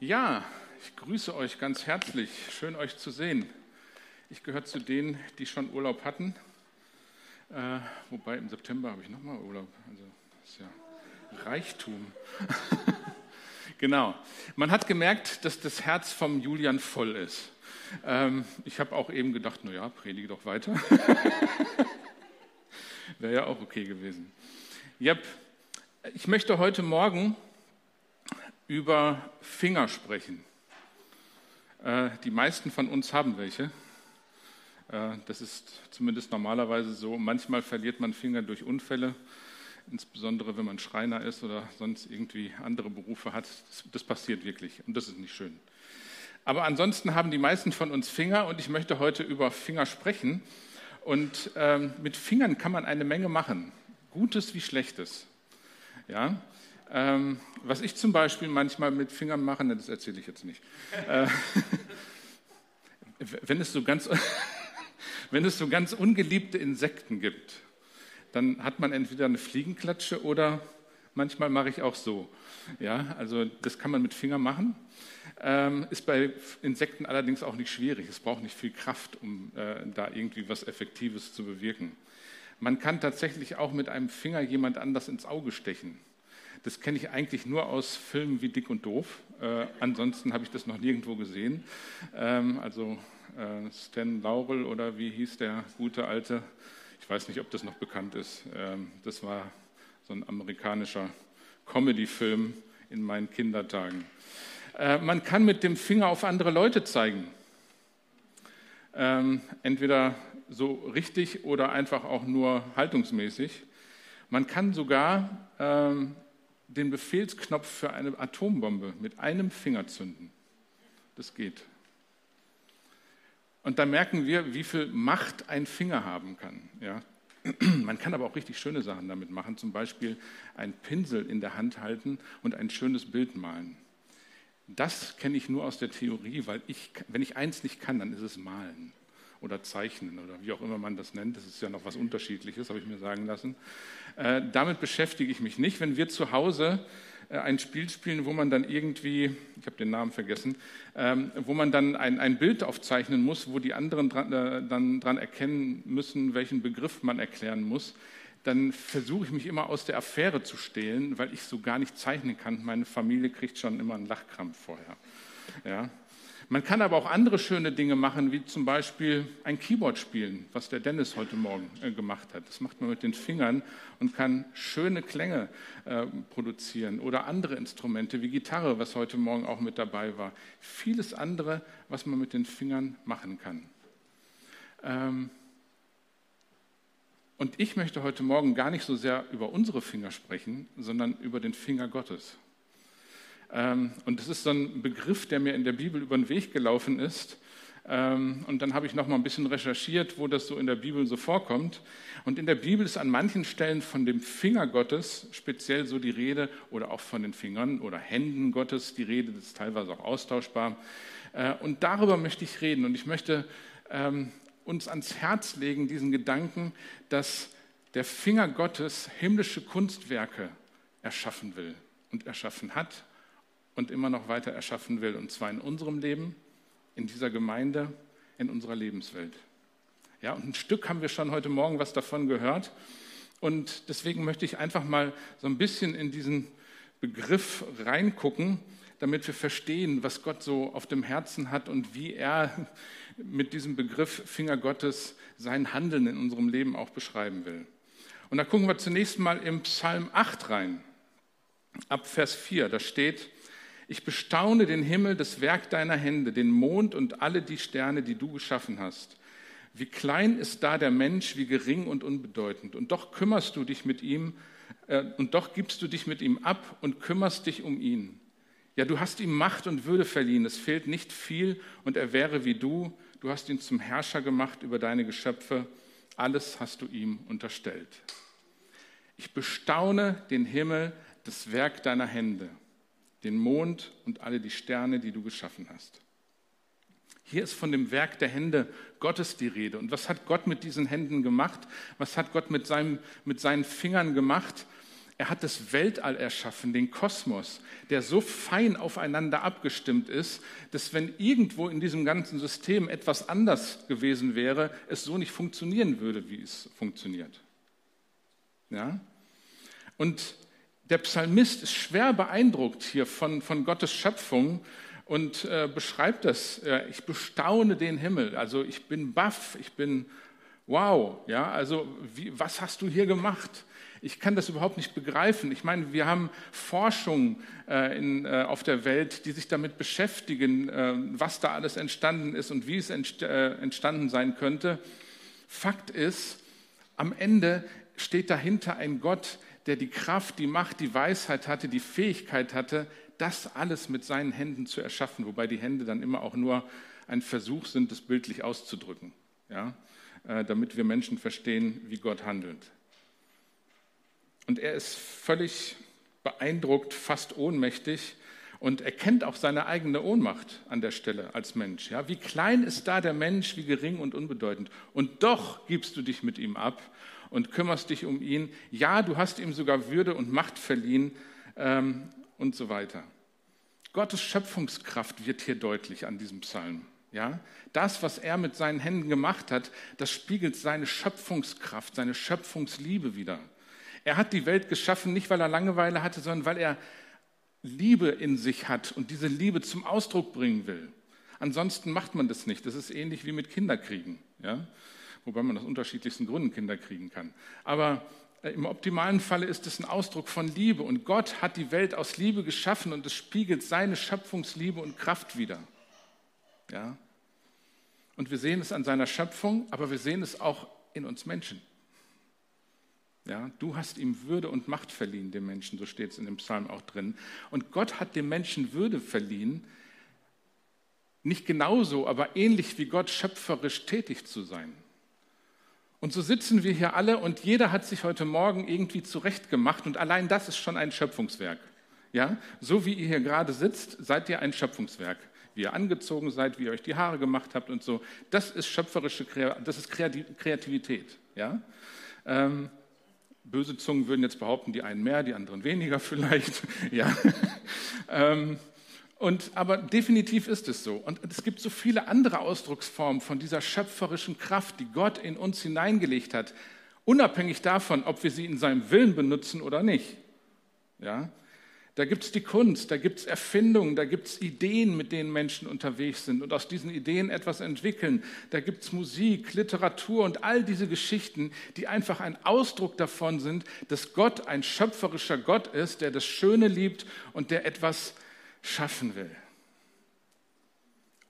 Ja, ich grüße euch ganz herzlich. Schön euch zu sehen. Ich gehöre zu denen, die schon Urlaub hatten. Äh, wobei im September habe ich nochmal Urlaub. Also das ist ja Reichtum. genau. Man hat gemerkt, dass das Herz vom Julian voll ist. Ähm, ich habe auch eben gedacht, naja, predige doch weiter. Wäre ja auch okay gewesen. Yep. Ich möchte heute Morgen über Finger sprechen. Äh, die meisten von uns haben welche. Äh, das ist zumindest normalerweise so. Manchmal verliert man Finger durch Unfälle, insbesondere wenn man Schreiner ist oder sonst irgendwie andere Berufe hat. Das, das passiert wirklich und das ist nicht schön. Aber ansonsten haben die meisten von uns Finger und ich möchte heute über Finger sprechen. Und ähm, mit Fingern kann man eine Menge machen, Gutes wie Schlechtes. Ja? Ähm, was ich zum Beispiel manchmal mit Fingern mache, ne, das erzähle ich jetzt nicht. Äh, wenn, es so ganz, wenn es so ganz ungeliebte Insekten gibt, dann hat man entweder eine Fliegenklatsche oder manchmal mache ich auch so. Ja, also das kann man mit Fingern machen. Ähm, ist bei Insekten allerdings auch nicht schwierig. Es braucht nicht viel Kraft, um äh, da irgendwie was Effektives zu bewirken. Man kann tatsächlich auch mit einem Finger jemand anders ins Auge stechen. Das kenne ich eigentlich nur aus Filmen wie Dick und Doof. Äh, ansonsten habe ich das noch nirgendwo gesehen. Ähm, also äh, Stan Laurel oder wie hieß der gute alte, ich weiß nicht, ob das noch bekannt ist. Ähm, das war so ein amerikanischer Comedy-Film in meinen Kindertagen. Äh, man kann mit dem Finger auf andere Leute zeigen. Ähm, entweder so richtig oder einfach auch nur haltungsmäßig. Man kann sogar ähm, den Befehlsknopf für eine Atombombe mit einem Finger zünden. Das geht. Und da merken wir, wie viel Macht ein Finger haben kann. Ja? Man kann aber auch richtig schöne Sachen damit machen, zum Beispiel einen Pinsel in der Hand halten und ein schönes Bild malen. Das kenne ich nur aus der Theorie, weil ich, wenn ich eins nicht kann, dann ist es malen oder Zeichnen oder wie auch immer man das nennt. Das ist ja noch was Unterschiedliches, habe ich mir sagen lassen. Äh, damit beschäftige ich mich nicht. Wenn wir zu Hause äh, ein Spiel spielen, wo man dann irgendwie, ich habe den Namen vergessen, ähm, wo man dann ein, ein Bild aufzeichnen muss, wo die anderen dran, äh, dann dran erkennen müssen, welchen Begriff man erklären muss, dann versuche ich mich immer aus der Affäre zu stehlen, weil ich so gar nicht zeichnen kann. Meine Familie kriegt schon immer einen Lachkrampf vorher. Ja? Man kann aber auch andere schöne Dinge machen, wie zum Beispiel ein Keyboard spielen, was der Dennis heute Morgen äh, gemacht hat. Das macht man mit den Fingern und kann schöne Klänge äh, produzieren. Oder andere Instrumente wie Gitarre, was heute Morgen auch mit dabei war. Vieles andere, was man mit den Fingern machen kann. Ähm und ich möchte heute Morgen gar nicht so sehr über unsere Finger sprechen, sondern über den Finger Gottes. Ähm, und das ist so ein Begriff, der mir in der Bibel über den Weg gelaufen ist. Ähm, und dann habe ich noch mal ein bisschen recherchiert, wo das so in der Bibel so vorkommt. Und in der Bibel ist an manchen Stellen von dem Finger Gottes speziell so die Rede oder auch von den Fingern oder Händen Gottes die Rede. Das ist teilweise auch austauschbar. Äh, und darüber möchte ich reden. Und ich möchte ähm, uns ans Herz legen, diesen Gedanken, dass der Finger Gottes himmlische Kunstwerke erschaffen will und erschaffen hat und immer noch weiter erschaffen will. Und zwar in unserem Leben, in dieser Gemeinde, in unserer Lebenswelt. Ja, und ein Stück haben wir schon heute Morgen was davon gehört. Und deswegen möchte ich einfach mal so ein bisschen in diesen Begriff reingucken, damit wir verstehen, was Gott so auf dem Herzen hat und wie er mit diesem Begriff Finger Gottes sein Handeln in unserem Leben auch beschreiben will. Und da gucken wir zunächst mal im Psalm 8 rein, ab Vers 4. Da steht, ich bestaune den Himmel, das Werk deiner Hände, den Mond und alle die Sterne, die du geschaffen hast. Wie klein ist da der Mensch, wie gering und unbedeutend. Und doch kümmerst du dich mit ihm, äh, und doch gibst du dich mit ihm ab und kümmerst dich um ihn. Ja, du hast ihm Macht und Würde verliehen. Es fehlt nicht viel und er wäre wie du. Du hast ihn zum Herrscher gemacht über deine Geschöpfe. Alles hast du ihm unterstellt. Ich bestaune den Himmel, das Werk deiner Hände den Mond und alle die Sterne, die du geschaffen hast. Hier ist von dem Werk der Hände Gottes die Rede. Und was hat Gott mit diesen Händen gemacht? Was hat Gott mit, seinem, mit seinen Fingern gemacht? Er hat das Weltall erschaffen, den Kosmos, der so fein aufeinander abgestimmt ist, dass wenn irgendwo in diesem ganzen System etwas anders gewesen wäre, es so nicht funktionieren würde, wie es funktioniert. Ja? Und der Psalmist ist schwer beeindruckt hier von, von Gottes Schöpfung und äh, beschreibt das. Äh, ich bestaune den Himmel, also ich bin baff, ich bin wow, ja, also wie, was hast du hier gemacht? Ich kann das überhaupt nicht begreifen. Ich meine, wir haben Forschung äh, in, äh, auf der Welt, die sich damit beschäftigen, äh, was da alles entstanden ist und wie es entst äh, entstanden sein könnte. Fakt ist, am Ende steht dahinter ein Gott, der die Kraft, die Macht, die Weisheit hatte, die Fähigkeit hatte, das alles mit seinen Händen zu erschaffen, wobei die Hände dann immer auch nur ein Versuch sind, das bildlich auszudrücken, ja? Äh, damit wir Menschen verstehen, wie Gott handelt. Und er ist völlig beeindruckt, fast ohnmächtig und erkennt auch seine eigene Ohnmacht an der Stelle als Mensch. Ja? Wie klein ist da der Mensch, wie gering und unbedeutend. Und doch gibst du dich mit ihm ab und kümmerst dich um ihn. Ja, du hast ihm sogar Würde und Macht verliehen ähm, und so weiter. Gottes Schöpfungskraft wird hier deutlich an diesem Psalm. Ja, das, was er mit seinen Händen gemacht hat, das spiegelt seine Schöpfungskraft, seine Schöpfungsliebe wider. Er hat die Welt geschaffen, nicht weil er Langeweile hatte, sondern weil er Liebe in sich hat und diese Liebe zum Ausdruck bringen will. Ansonsten macht man das nicht. Das ist ähnlich wie mit Kinderkriegen. Ja? Wobei man aus unterschiedlichsten Gründen Kinder kriegen kann. Aber äh, im optimalen Falle ist es ein Ausdruck von Liebe. Und Gott hat die Welt aus Liebe geschaffen und es spiegelt seine Schöpfungsliebe und Kraft wider. Ja? Und wir sehen es an seiner Schöpfung, aber wir sehen es auch in uns Menschen. Ja, du hast ihm Würde und Macht verliehen, dem Menschen, so steht es in dem Psalm auch drin. Und Gott hat dem Menschen Würde verliehen, nicht genauso, aber ähnlich wie Gott schöpferisch tätig zu sein. Und so sitzen wir hier alle und jeder hat sich heute Morgen irgendwie zurechtgemacht und allein das ist schon ein Schöpfungswerk. Ja, so wie ihr hier gerade sitzt, seid ihr ein Schöpfungswerk. Wie ihr angezogen seid, wie ihr euch die Haare gemacht habt und so, das ist schöpferische, das ist Kreativität. Ja. Ähm, Böse Zungen würden jetzt behaupten, die einen mehr, die anderen weniger vielleicht. ja. Ähm, und, aber definitiv ist es so. Und es gibt so viele andere Ausdrucksformen von dieser schöpferischen Kraft, die Gott in uns hineingelegt hat, unabhängig davon, ob wir sie in seinem Willen benutzen oder nicht. Ja? Da gibt es die Kunst, da gibt es Erfindungen, da gibt es Ideen, mit denen Menschen unterwegs sind und aus diesen Ideen etwas entwickeln. Da gibt es Musik, Literatur und all diese Geschichten, die einfach ein Ausdruck davon sind, dass Gott ein schöpferischer Gott ist, der das Schöne liebt und der etwas schaffen will.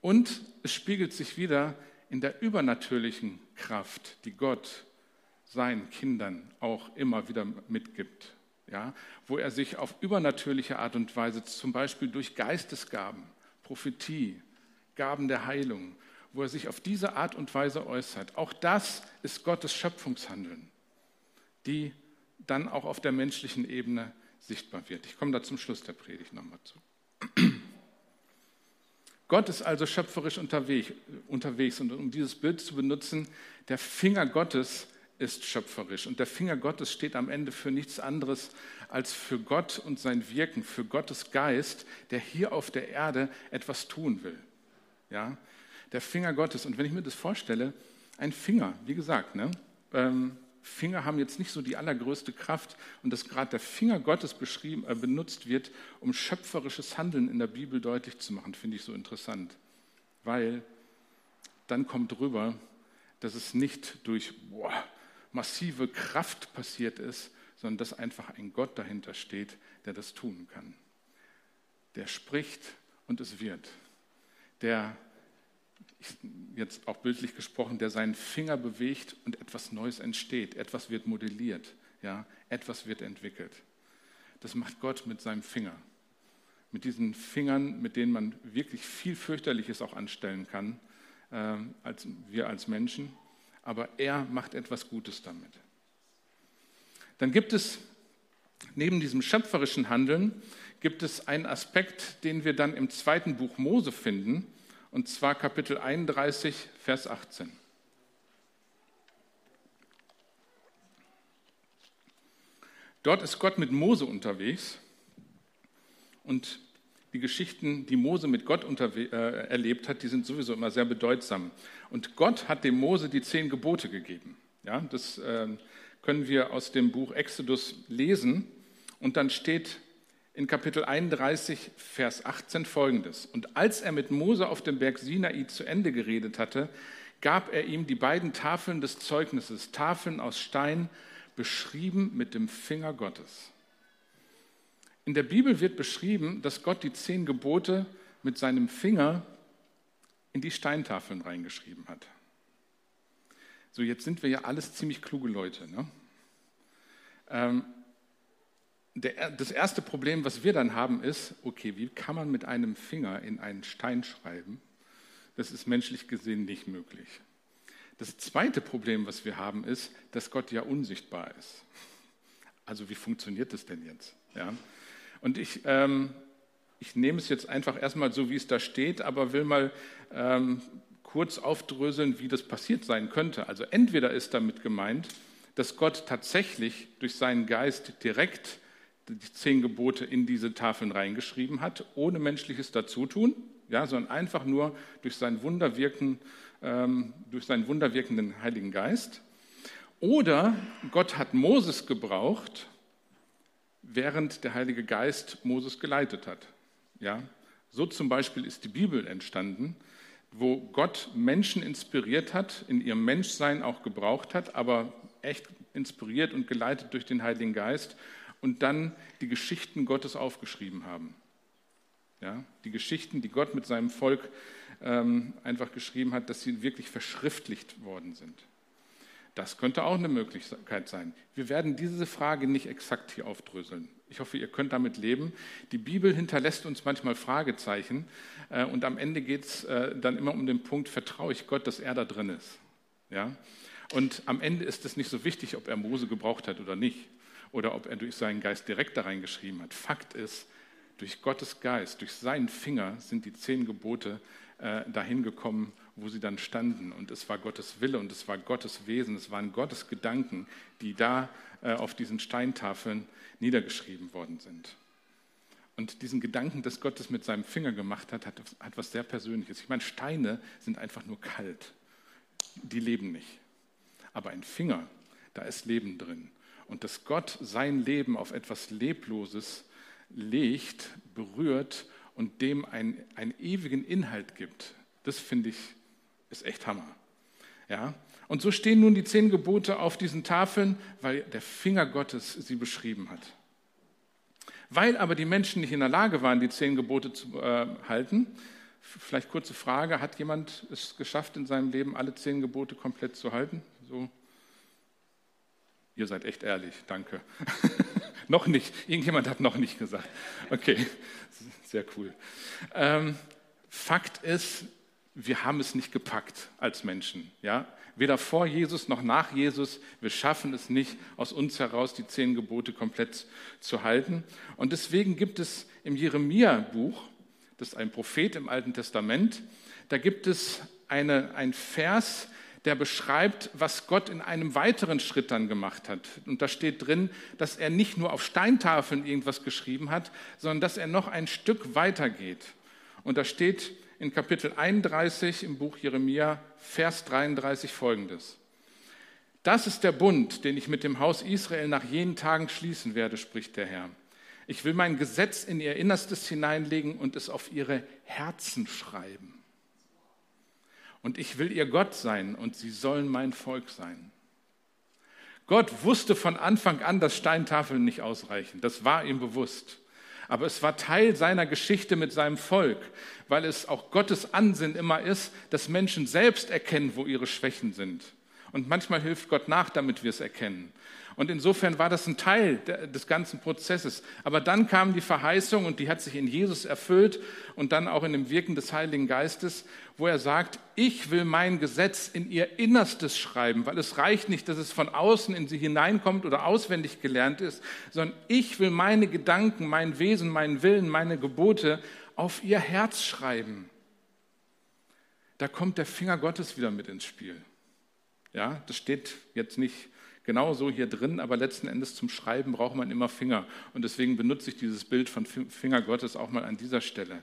Und es spiegelt sich wieder in der übernatürlichen Kraft, die Gott seinen Kindern auch immer wieder mitgibt ja, wo er sich auf übernatürliche Art und Weise, zum Beispiel durch Geistesgaben, Prophetie, Gaben der Heilung, wo er sich auf diese Art und Weise äußert. Auch das ist Gottes Schöpfungshandeln, die dann auch auf der menschlichen Ebene sichtbar wird. Ich komme da zum Schluss der Predigt nochmal zu. Gott ist also schöpferisch unterwegs, und um dieses Bild zu benutzen, der Finger Gottes ist schöpferisch. Und der Finger Gottes steht am Ende für nichts anderes als für Gott und sein Wirken, für Gottes Geist, der hier auf der Erde etwas tun will. Ja? Der Finger Gottes. Und wenn ich mir das vorstelle, ein Finger, wie gesagt, ne? Ähm, Finger haben jetzt nicht so die allergrößte Kraft und dass gerade der Finger Gottes beschrieben, äh, benutzt wird, um schöpferisches Handeln in der Bibel deutlich zu machen, finde ich so interessant. Weil dann kommt rüber, dass es nicht durch boah, massive Kraft passiert ist, sondern dass einfach ein Gott dahinter steht, der das tun kann. Der spricht und es wird. Der, jetzt auch bildlich gesprochen, der seinen Finger bewegt und etwas Neues entsteht, etwas wird modelliert, ja, etwas wird entwickelt. Das macht Gott mit seinem Finger. Mit diesen Fingern, mit denen man wirklich viel fürchterliches auch anstellen kann, äh, als wir als Menschen aber er macht etwas Gutes damit. Dann gibt es neben diesem schöpferischen Handeln gibt es einen Aspekt, den wir dann im zweiten Buch Mose finden, und zwar Kapitel 31, Vers 18. Dort ist Gott mit Mose unterwegs und die Geschichten, die Mose mit Gott äh, erlebt hat, die sind sowieso immer sehr bedeutsam. Und Gott hat dem Mose die zehn Gebote gegeben. Ja, das äh, können wir aus dem Buch Exodus lesen. Und dann steht in Kapitel 31, Vers 18 folgendes. Und als er mit Mose auf dem Berg Sinai zu Ende geredet hatte, gab er ihm die beiden Tafeln des Zeugnisses, Tafeln aus Stein, beschrieben mit dem Finger Gottes. In der Bibel wird beschrieben, dass Gott die zehn Gebote mit seinem Finger in die Steintafeln reingeschrieben hat. So, jetzt sind wir ja alles ziemlich kluge Leute. Ne? Ähm, der, das erste Problem, was wir dann haben, ist, okay, wie kann man mit einem Finger in einen Stein schreiben? Das ist menschlich gesehen nicht möglich. Das zweite Problem, was wir haben, ist, dass Gott ja unsichtbar ist. Also wie funktioniert das denn jetzt? Ja? Und ich, ähm, ich nehme es jetzt einfach erstmal so, wie es da steht, aber will mal ähm, kurz aufdröseln, wie das passiert sein könnte. Also entweder ist damit gemeint, dass Gott tatsächlich durch seinen Geist direkt die zehn Gebote in diese Tafeln reingeschrieben hat, ohne menschliches Dazutun, ja, sondern einfach nur durch seinen, Wunderwirken, ähm, durch seinen wunderwirkenden Heiligen Geist. Oder Gott hat Moses gebraucht, während der Heilige Geist Moses geleitet hat. Ja? So zum Beispiel ist die Bibel entstanden, wo Gott Menschen inspiriert hat, in ihrem Menschsein auch gebraucht hat, aber echt inspiriert und geleitet durch den Heiligen Geist und dann die Geschichten Gottes aufgeschrieben haben. Ja? Die Geschichten, die Gott mit seinem Volk ähm, einfach geschrieben hat, dass sie wirklich verschriftlicht worden sind. Das könnte auch eine Möglichkeit sein. Wir werden diese Frage nicht exakt hier aufdröseln. Ich hoffe, ihr könnt damit leben. Die Bibel hinterlässt uns manchmal Fragezeichen äh, und am Ende geht es äh, dann immer um den Punkt, vertraue ich Gott, dass er da drin ist. Ja? Und am Ende ist es nicht so wichtig, ob er Mose gebraucht hat oder nicht oder ob er durch seinen Geist direkt da reingeschrieben hat. Fakt ist, durch Gottes Geist, durch seinen Finger sind die zehn Gebote äh, dahin gekommen, wo sie dann standen. Und es war Gottes Wille und es war Gottes Wesen, es waren Gottes Gedanken, die da äh, auf diesen Steintafeln niedergeschrieben worden sind. Und diesen Gedanken, dass Gott es mit seinem Finger gemacht hat, hat, hat was sehr Persönliches. Ich meine, Steine sind einfach nur kalt. Die leben nicht. Aber ein Finger, da ist Leben drin. Und dass Gott sein Leben auf etwas Lebloses legt, berührt und dem einen, einen ewigen Inhalt gibt, das finde ich ist echt Hammer. Ja? Und so stehen nun die zehn Gebote auf diesen Tafeln, weil der Finger Gottes sie beschrieben hat. Weil aber die Menschen nicht in der Lage waren, die zehn Gebote zu äh, halten, vielleicht kurze Frage, hat jemand es geschafft in seinem Leben, alle zehn Gebote komplett zu halten? So. Ihr seid echt ehrlich, danke. noch nicht, irgendjemand hat noch nicht gesagt. Okay, sehr cool. Ähm, Fakt ist, wir haben es nicht gepackt als Menschen. Ja? Weder vor Jesus noch nach Jesus. Wir schaffen es nicht, aus uns heraus die zehn Gebote komplett zu halten. Und deswegen gibt es im Jeremia-Buch, das ist ein Prophet im Alten Testament, da gibt es eine, ein Vers, der beschreibt, was Gott in einem weiteren Schritt dann gemacht hat. Und da steht drin, dass er nicht nur auf Steintafeln irgendwas geschrieben hat, sondern dass er noch ein Stück weiter geht. Und da steht in Kapitel 31 im Buch Jeremia, Vers 33 folgendes. Das ist der Bund, den ich mit dem Haus Israel nach jenen Tagen schließen werde, spricht der Herr. Ich will mein Gesetz in ihr Innerstes hineinlegen und es auf ihre Herzen schreiben. Und ich will ihr Gott sein und sie sollen mein Volk sein. Gott wusste von Anfang an, dass Steintafeln nicht ausreichen. Das war ihm bewusst aber es war Teil seiner Geschichte mit seinem Volk, weil es auch Gottes Ansinn immer ist, dass Menschen selbst erkennen, wo ihre Schwächen sind. Und manchmal hilft Gott nach, damit wir es erkennen. Und insofern war das ein Teil des ganzen Prozesses. Aber dann kam die Verheißung und die hat sich in Jesus erfüllt und dann auch in dem Wirken des Heiligen Geistes, wo er sagt, ich will mein Gesetz in ihr Innerstes schreiben, weil es reicht nicht, dass es von außen in sie hineinkommt oder auswendig gelernt ist, sondern ich will meine Gedanken, mein Wesen, meinen Willen, meine Gebote auf ihr Herz schreiben. Da kommt der Finger Gottes wieder mit ins Spiel. Ja, das steht jetzt nicht genauso hier drin, aber letzten Endes zum Schreiben braucht man immer Finger. Und deswegen benutze ich dieses Bild von Finger Gottes auch mal an dieser Stelle.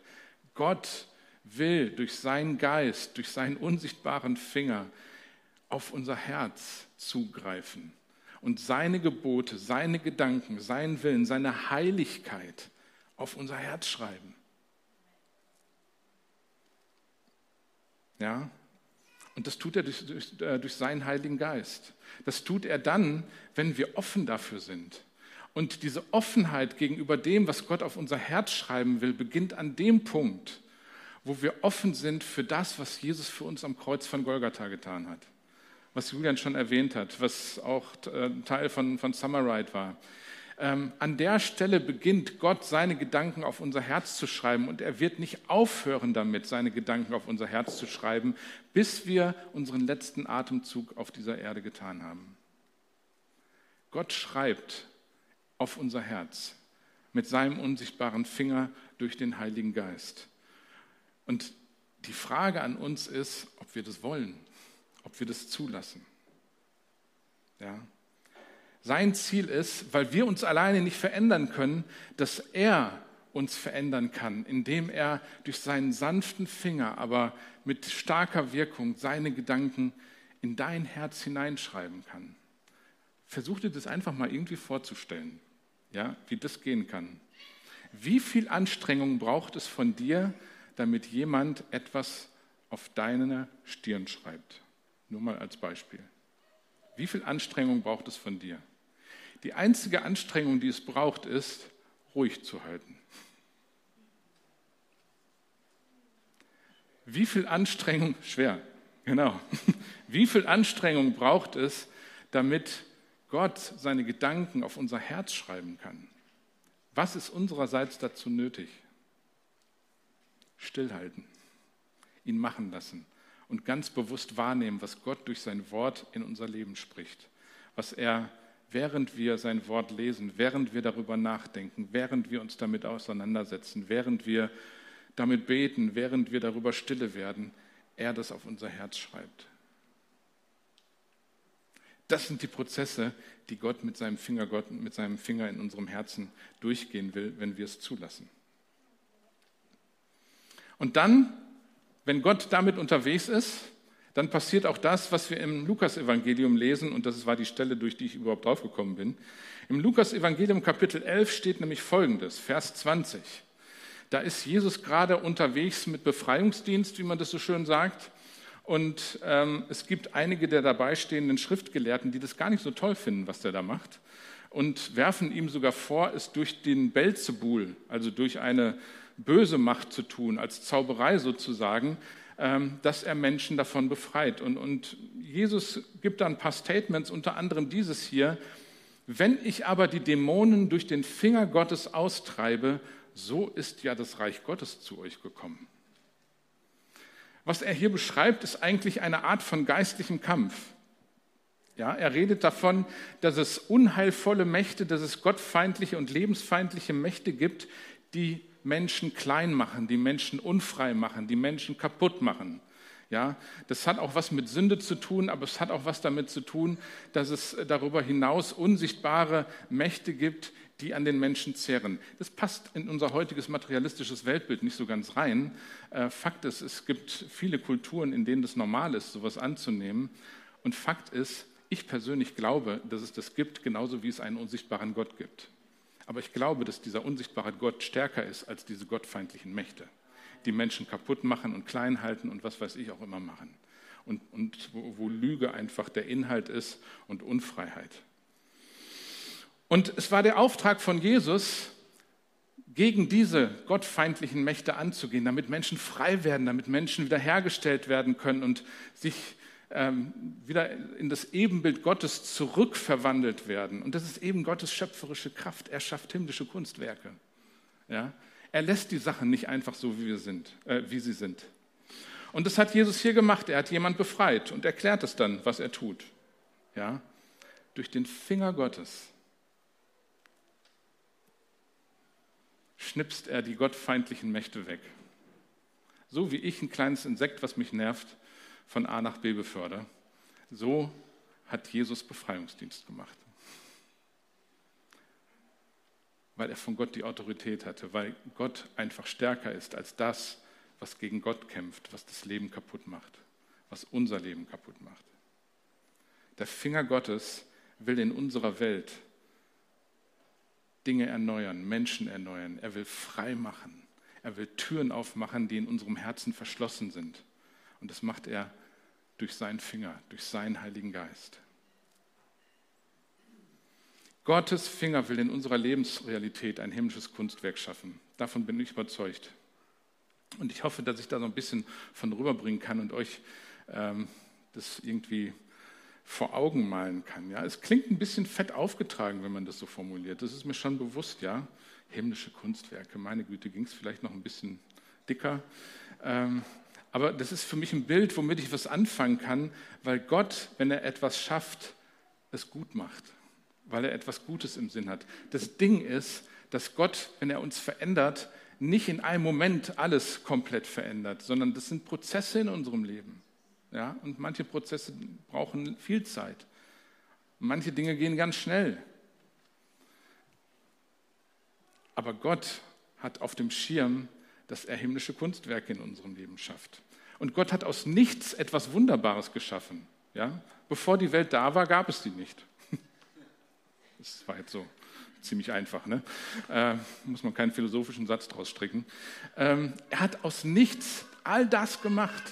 Gott will durch seinen Geist, durch seinen unsichtbaren Finger auf unser Herz zugreifen und seine Gebote, seine Gedanken, seinen Willen, seine Heiligkeit auf unser Herz schreiben. Ja? Und das tut er durch, durch, äh, durch seinen Heiligen Geist. Das tut er dann, wenn wir offen dafür sind. Und diese Offenheit gegenüber dem, was Gott auf unser Herz schreiben will, beginnt an dem Punkt, wo wir offen sind für das, was Jesus für uns am Kreuz von Golgatha getan hat. Was Julian schon erwähnt hat, was auch äh, Teil von, von Summer Ride war. Ähm, an der Stelle beginnt Gott seine Gedanken auf unser Herz zu schreiben und er wird nicht aufhören damit, seine Gedanken auf unser Herz zu schreiben, bis wir unseren letzten Atemzug auf dieser Erde getan haben. Gott schreibt auf unser Herz mit seinem unsichtbaren Finger durch den Heiligen Geist. Und die Frage an uns ist, ob wir das wollen, ob wir das zulassen. Ja, sein Ziel ist, weil wir uns alleine nicht verändern können, dass er uns verändern kann, indem er durch seinen sanften Finger, aber mit starker Wirkung seine Gedanken in dein Herz hineinschreiben kann. Versuch dir das einfach mal irgendwie vorzustellen, ja, wie das gehen kann. Wie viel Anstrengung braucht es von dir, damit jemand etwas auf deine Stirn schreibt? Nur mal als Beispiel. Wie viel Anstrengung braucht es von dir? Die einzige Anstrengung, die es braucht, ist, ruhig zu halten. Wie viel Anstrengung, schwer, genau, wie viel Anstrengung braucht es, damit Gott seine Gedanken auf unser Herz schreiben kann? Was ist unsererseits dazu nötig? Stillhalten, ihn machen lassen und ganz bewusst wahrnehmen, was Gott durch sein Wort in unser Leben spricht, was er während wir sein Wort lesen, während wir darüber nachdenken, während wir uns damit auseinandersetzen, während wir damit beten, während wir darüber stille werden, er das auf unser Herz schreibt. Das sind die Prozesse, die Gott mit seinem Finger, Gott mit seinem Finger in unserem Herzen durchgehen will, wenn wir es zulassen. Und dann, wenn Gott damit unterwegs ist, dann passiert auch das, was wir im Lukas-Evangelium lesen, und das war die Stelle, durch die ich überhaupt draufgekommen bin. Im Lukas-Evangelium Kapitel 11 steht nämlich folgendes, Vers 20. Da ist Jesus gerade unterwegs mit Befreiungsdienst, wie man das so schön sagt. Und ähm, es gibt einige der dabei stehenden Schriftgelehrten, die das gar nicht so toll finden, was der da macht. Und werfen ihm sogar vor, es durch den Belzebul, also durch eine böse Macht zu tun, als Zauberei sozusagen, dass er Menschen davon befreit. Und, und Jesus gibt da ein paar Statements, unter anderem dieses hier. Wenn ich aber die Dämonen durch den Finger Gottes austreibe, so ist ja das Reich Gottes zu euch gekommen. Was er hier beschreibt, ist eigentlich eine Art von geistlichem Kampf. Ja, er redet davon, dass es unheilvolle Mächte, dass es gottfeindliche und lebensfeindliche Mächte gibt, die Menschen klein machen, die Menschen unfrei machen, die Menschen kaputt machen. Ja, das hat auch was mit Sünde zu tun, aber es hat auch was damit zu tun, dass es darüber hinaus unsichtbare Mächte gibt, die an den Menschen zehren. Das passt in unser heutiges materialistisches Weltbild nicht so ganz rein. Äh, Fakt ist, es gibt viele Kulturen, in denen das normal ist, sowas anzunehmen. Und Fakt ist, ich persönlich glaube, dass es das gibt, genauso wie es einen unsichtbaren Gott gibt. Aber ich glaube, dass dieser unsichtbare Gott stärker ist als diese gottfeindlichen Mächte, die Menschen kaputt machen und klein halten und was weiß ich auch immer machen. Und, und wo, wo Lüge einfach der Inhalt ist und Unfreiheit. Und es war der Auftrag von Jesus, gegen diese gottfeindlichen Mächte anzugehen, damit Menschen frei werden, damit Menschen wiederhergestellt werden können und sich wieder in das Ebenbild Gottes zurückverwandelt werden. Und das ist eben Gottes schöpferische Kraft. Er schafft himmlische Kunstwerke. Ja? Er lässt die Sachen nicht einfach so, wie, wir sind, äh, wie sie sind. Und das hat Jesus hier gemacht. Er hat jemand befreit und erklärt es dann, was er tut. Ja? Durch den Finger Gottes schnipst er die gottfeindlichen Mächte weg. So wie ich ein kleines Insekt, was mich nervt, von A nach B befördere. So hat Jesus Befreiungsdienst gemacht. Weil er von Gott die Autorität hatte, weil Gott einfach stärker ist als das, was gegen Gott kämpft, was das Leben kaputt macht, was unser Leben kaputt macht. Der Finger Gottes will in unserer Welt Dinge erneuern, Menschen erneuern. Er will frei machen. Er will Türen aufmachen, die in unserem Herzen verschlossen sind. Und das macht er durch seinen Finger, durch seinen Heiligen Geist. Gottes Finger will in unserer Lebensrealität ein himmlisches Kunstwerk schaffen. Davon bin ich überzeugt. Und ich hoffe, dass ich da so ein bisschen von rüberbringen kann und euch ähm, das irgendwie vor Augen malen kann. Ja? Es klingt ein bisschen fett aufgetragen, wenn man das so formuliert. Das ist mir schon bewusst, ja. Himmlische Kunstwerke, meine Güte, ging es vielleicht noch ein bisschen dicker. Ähm, aber das ist für mich ein Bild, womit ich was anfangen kann, weil Gott, wenn er etwas schafft, es gut macht, weil er etwas Gutes im Sinn hat. Das Ding ist, dass Gott, wenn er uns verändert, nicht in einem Moment alles komplett verändert, sondern das sind Prozesse in unserem Leben. Ja? Und manche Prozesse brauchen viel Zeit. Manche Dinge gehen ganz schnell. Aber Gott hat auf dem Schirm, dass er himmlische Kunstwerke in unserem Leben schafft. Und Gott hat aus nichts etwas Wunderbares geschaffen. Ja? Bevor die Welt da war, gab es die nicht. Das war jetzt so ziemlich einfach, ne? Äh, muss man keinen philosophischen Satz draus stricken. Ähm, er hat aus nichts all das gemacht.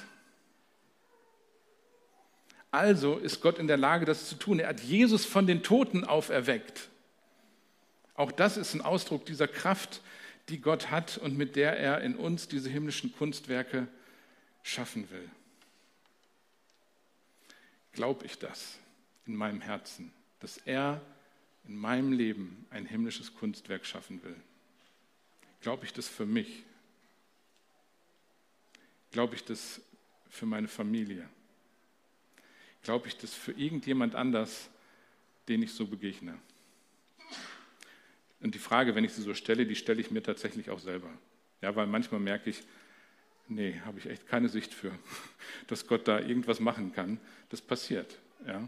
Also ist Gott in der Lage, das zu tun. Er hat Jesus von den Toten auferweckt. Auch das ist ein Ausdruck dieser Kraft, die Gott hat und mit der er in uns diese himmlischen Kunstwerke schaffen will. Glaube ich das in meinem Herzen, dass er in meinem Leben ein himmlisches Kunstwerk schaffen will? Glaube ich das für mich? Glaube ich das für meine Familie? Glaube ich das für irgendjemand anders, den ich so begegne? Und die Frage, wenn ich sie so stelle, die stelle ich mir tatsächlich auch selber. Ja, weil manchmal merke ich, nee, habe ich echt keine Sicht für, dass Gott da irgendwas machen kann. Das passiert. Ja.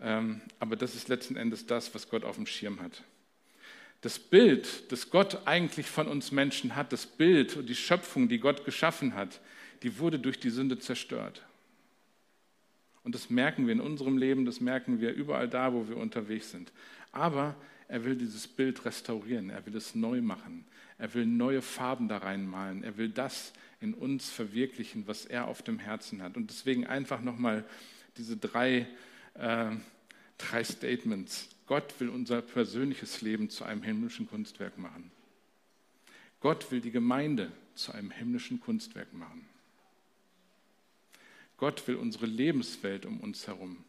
Ähm, aber das ist letzten Endes das, was Gott auf dem Schirm hat. Das Bild, das Gott eigentlich von uns Menschen hat, das Bild und die Schöpfung, die Gott geschaffen hat, die wurde durch die Sünde zerstört. Und das merken wir in unserem Leben, das merken wir überall da, wo wir unterwegs sind. Aber er will dieses Bild restaurieren, er will es neu machen, er will neue Farben da reinmalen, er will das in uns verwirklichen, was er auf dem Herzen hat. Und deswegen einfach nochmal diese drei, äh, drei Statements. Gott will unser persönliches Leben zu einem himmlischen Kunstwerk machen. Gott will die Gemeinde zu einem himmlischen Kunstwerk machen. Gott will unsere Lebenswelt um uns herum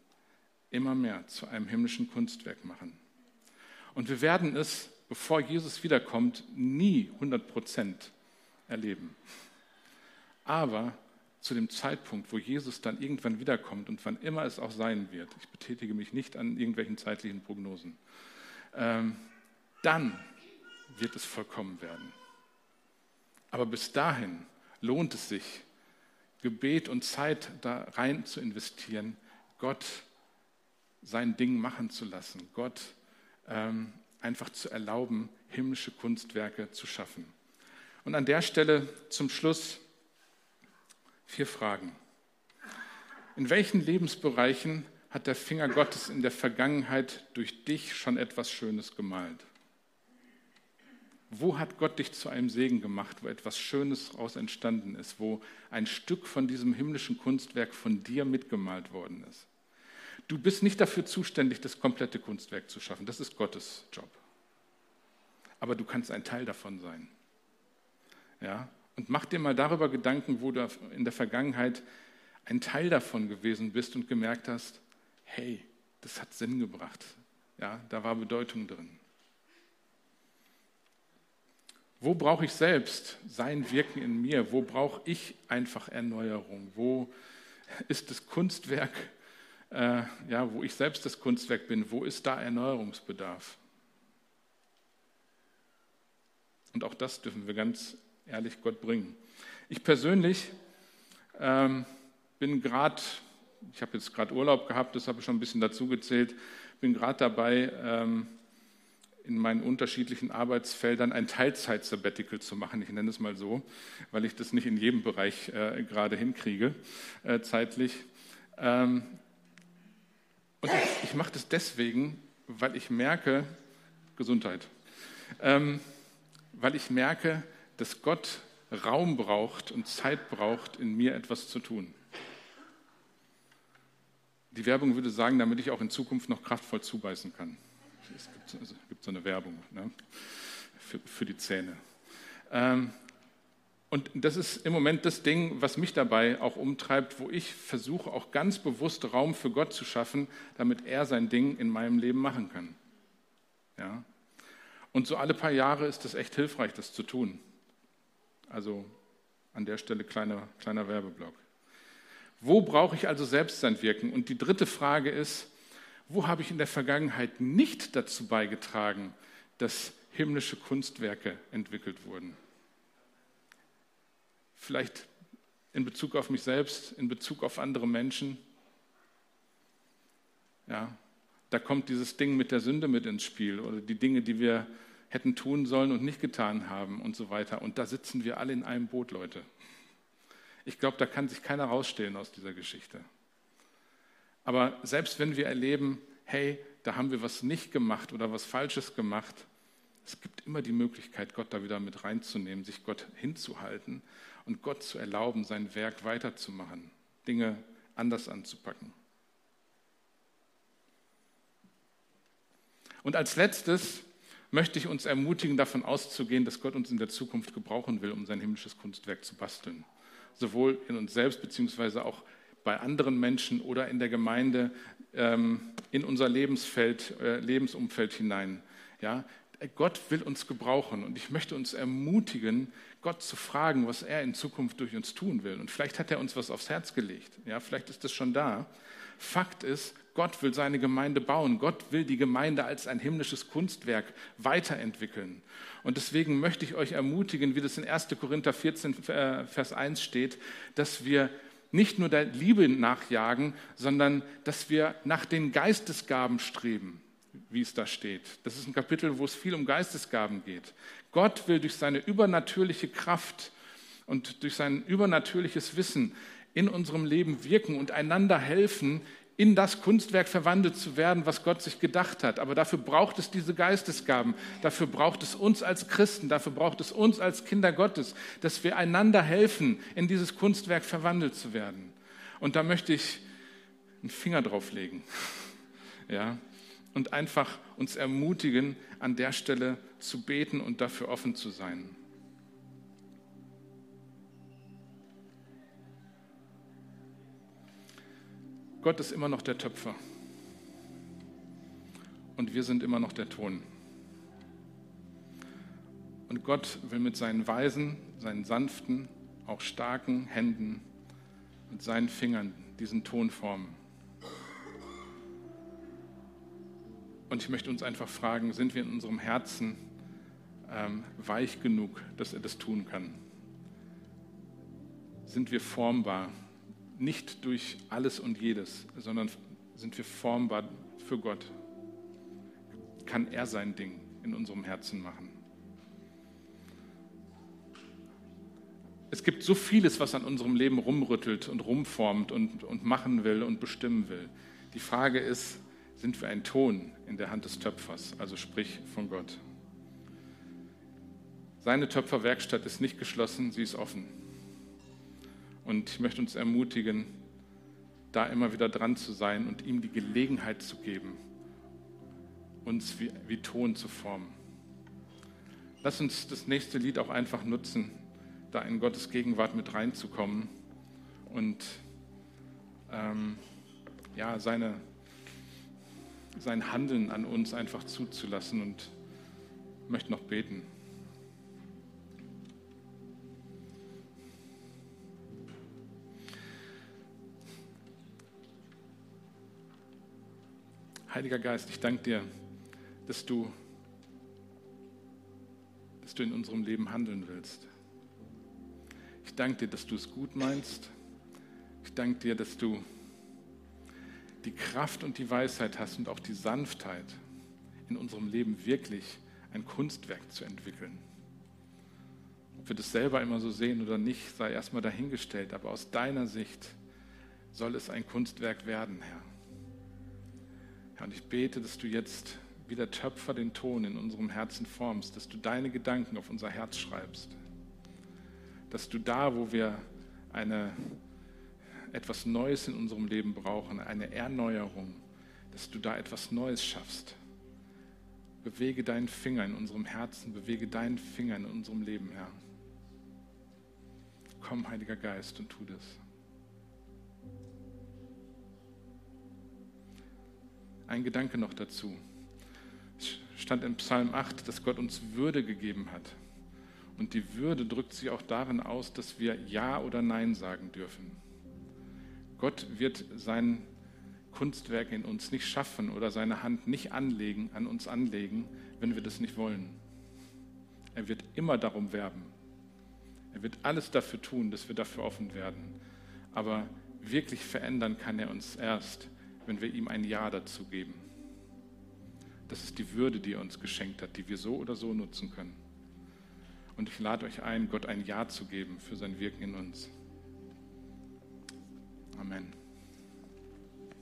immer mehr zu einem himmlischen Kunstwerk machen. Und wir werden es, bevor Jesus wiederkommt, nie 100 Prozent erleben. Aber zu dem Zeitpunkt, wo Jesus dann irgendwann wiederkommt und wann immer es auch sein wird, ich betätige mich nicht an irgendwelchen zeitlichen Prognosen, ähm, dann wird es vollkommen werden. Aber bis dahin lohnt es sich, Gebet und Zeit da rein zu investieren, Gott sein Ding machen zu lassen, Gott einfach zu erlauben, himmlische Kunstwerke zu schaffen. Und an der Stelle zum Schluss Vier Fragen. In welchen Lebensbereichen hat der Finger Gottes in der Vergangenheit durch dich schon etwas Schönes gemalt? Wo hat Gott dich zu einem Segen gemacht, wo etwas Schönes daraus entstanden ist, wo ein Stück von diesem himmlischen Kunstwerk von dir mitgemalt worden ist? Du bist nicht dafür zuständig, das komplette Kunstwerk zu schaffen. Das ist Gottes Job. Aber du kannst ein Teil davon sein. Ja? Und mach dir mal darüber Gedanken, wo du in der Vergangenheit ein Teil davon gewesen bist und gemerkt hast, hey, das hat Sinn gebracht. Ja, da war Bedeutung drin. Wo brauche ich selbst sein Wirken in mir? Wo brauche ich einfach Erneuerung? Wo ist das Kunstwerk, äh, ja, wo ich selbst das Kunstwerk bin? Wo ist da Erneuerungsbedarf? Und auch das dürfen wir ganz ehrlich Gott bringen. Ich persönlich ähm, bin gerade ich habe jetzt gerade Urlaub gehabt, das habe ich schon ein bisschen dazu gezählt, bin gerade dabei, ähm, in meinen unterschiedlichen Arbeitsfeldern ein Teilzeit-Sabbatical zu machen. Ich nenne es mal so, weil ich das nicht in jedem Bereich äh, gerade hinkriege, äh, zeitlich. Ähm, und ich, ich mache das deswegen, weil ich merke, Gesundheit, ähm, weil ich merke, dass Gott Raum braucht und Zeit braucht, in mir etwas zu tun. Die Werbung würde sagen, damit ich auch in Zukunft noch kraftvoll zubeißen kann. Es gibt, also, es gibt so eine Werbung ne, für, für, die Zähne. Ähm, und das ist im Moment das Ding, was mich dabei auch umtreibt, wo ich versuche, auch ganz bewusst Raum für Gott zu schaffen, damit er sein Ding in meinem Leben machen kann. Ja? Und so alle paar Jahre ist es echt hilfreich, das zu tun. Also an der Stelle kleiner, kleiner Werbeblock. Wo brauche ich also Selbstentwirken? Und die dritte Frage ist, wo habe ich in der Vergangenheit nicht dazu beigetragen, dass himmlische Kunstwerke entwickelt wurden? Vielleicht in Bezug auf mich selbst, in Bezug auf andere Menschen. Ja, da kommt dieses Ding mit der Sünde mit ins Spiel oder die Dinge, die wir hätten tun sollen und nicht getan haben und so weiter. Und da sitzen wir alle in einem Boot, Leute. Ich glaube, da kann sich keiner rausstehen aus dieser Geschichte. Aber selbst wenn wir erleben, hey, da haben wir was nicht gemacht oder was Falsches gemacht, es gibt immer die Möglichkeit, Gott da wieder mit reinzunehmen, sich Gott hinzuhalten und Gott zu erlauben, sein Werk weiterzumachen, Dinge anders anzupacken. Und als letztes möchte ich uns ermutigen, davon auszugehen, dass Gott uns in der Zukunft gebrauchen will, um sein himmlisches Kunstwerk zu basteln. Sowohl in uns selbst, beziehungsweise auch bei anderen Menschen oder in der Gemeinde, ähm, in unser Lebensfeld, äh, Lebensumfeld hinein. Ja, Gott will uns gebrauchen und ich möchte uns ermutigen, Gott zu fragen, was er in Zukunft durch uns tun will. Und vielleicht hat er uns was aufs Herz gelegt. Ja, vielleicht ist das schon da. Fakt ist, Gott will seine Gemeinde bauen. Gott will die Gemeinde als ein himmlisches Kunstwerk weiterentwickeln. Und deswegen möchte ich euch ermutigen, wie das in 1. Korinther 14, äh, Vers 1 steht, dass wir nicht nur der Liebe nachjagen, sondern dass wir nach den Geistesgaben streben, wie es da steht. Das ist ein Kapitel, wo es viel um Geistesgaben geht. Gott will durch seine übernatürliche Kraft und durch sein übernatürliches Wissen in unserem Leben wirken und einander helfen, in das Kunstwerk verwandelt zu werden, was Gott sich gedacht hat. Aber dafür braucht es diese Geistesgaben. Dafür braucht es uns als Christen. Dafür braucht es uns als Kinder Gottes, dass wir einander helfen, in dieses Kunstwerk verwandelt zu werden. Und da möchte ich einen Finger drauf legen. Ja, und einfach uns ermutigen, an der Stelle zu beten und dafür offen zu sein. Gott ist immer noch der Töpfer. Und wir sind immer noch der Ton. Und Gott will mit seinen weisen, seinen sanften, auch starken Händen, mit seinen Fingern diesen Ton formen. Und ich möchte uns einfach fragen, sind wir in unserem Herzen ähm, weich genug, dass er das tun kann? Sind wir formbar? nicht durch alles und jedes, sondern sind wir formbar für Gott. Kann er sein Ding in unserem Herzen machen. Es gibt so vieles, was an unserem Leben rumrüttelt und rumformt und, und machen will und bestimmen will. Die Frage ist, sind wir ein Ton in der Hand des Töpfers, also sprich von Gott. Seine Töpferwerkstatt ist nicht geschlossen, sie ist offen. Und ich möchte uns ermutigen, da immer wieder dran zu sein und ihm die Gelegenheit zu geben, uns wie, wie Ton zu formen. Lass uns das nächste Lied auch einfach nutzen, da in Gottes Gegenwart mit reinzukommen und ähm, ja, seine, sein Handeln an uns einfach zuzulassen und möchte noch beten. Heiliger Geist, ich danke dir, dass du, dass du in unserem Leben handeln willst. Ich danke dir, dass du es gut meinst. Ich danke dir, dass du die Kraft und die Weisheit hast und auch die Sanftheit, in unserem Leben wirklich ein Kunstwerk zu entwickeln. Ob wir das selber immer so sehen oder nicht, sei erstmal dahingestellt, aber aus deiner Sicht soll es ein Kunstwerk werden, Herr. Herr, und ich bete, dass du jetzt wie der Töpfer den Ton in unserem Herzen formst, dass du deine Gedanken auf unser Herz schreibst, dass du da, wo wir eine, etwas Neues in unserem Leben brauchen, eine Erneuerung, dass du da etwas Neues schaffst. Bewege deinen Finger in unserem Herzen, bewege deinen Finger in unserem Leben, Herr. Komm, Heiliger Geist, und tu das. Ein Gedanke noch dazu. Es stand in Psalm 8, dass Gott uns Würde gegeben hat. Und die Würde drückt sich auch darin aus, dass wir Ja oder Nein sagen dürfen. Gott wird sein Kunstwerk in uns nicht schaffen oder seine Hand nicht anlegen, an uns anlegen, wenn wir das nicht wollen. Er wird immer darum werben. Er wird alles dafür tun, dass wir dafür offen werden. Aber wirklich verändern kann er uns erst, wenn wir ihm ein Ja dazu geben. Das ist die Würde, die er uns geschenkt hat, die wir so oder so nutzen können. Und ich lade euch ein, Gott ein Ja zu geben für sein Wirken in uns. Amen.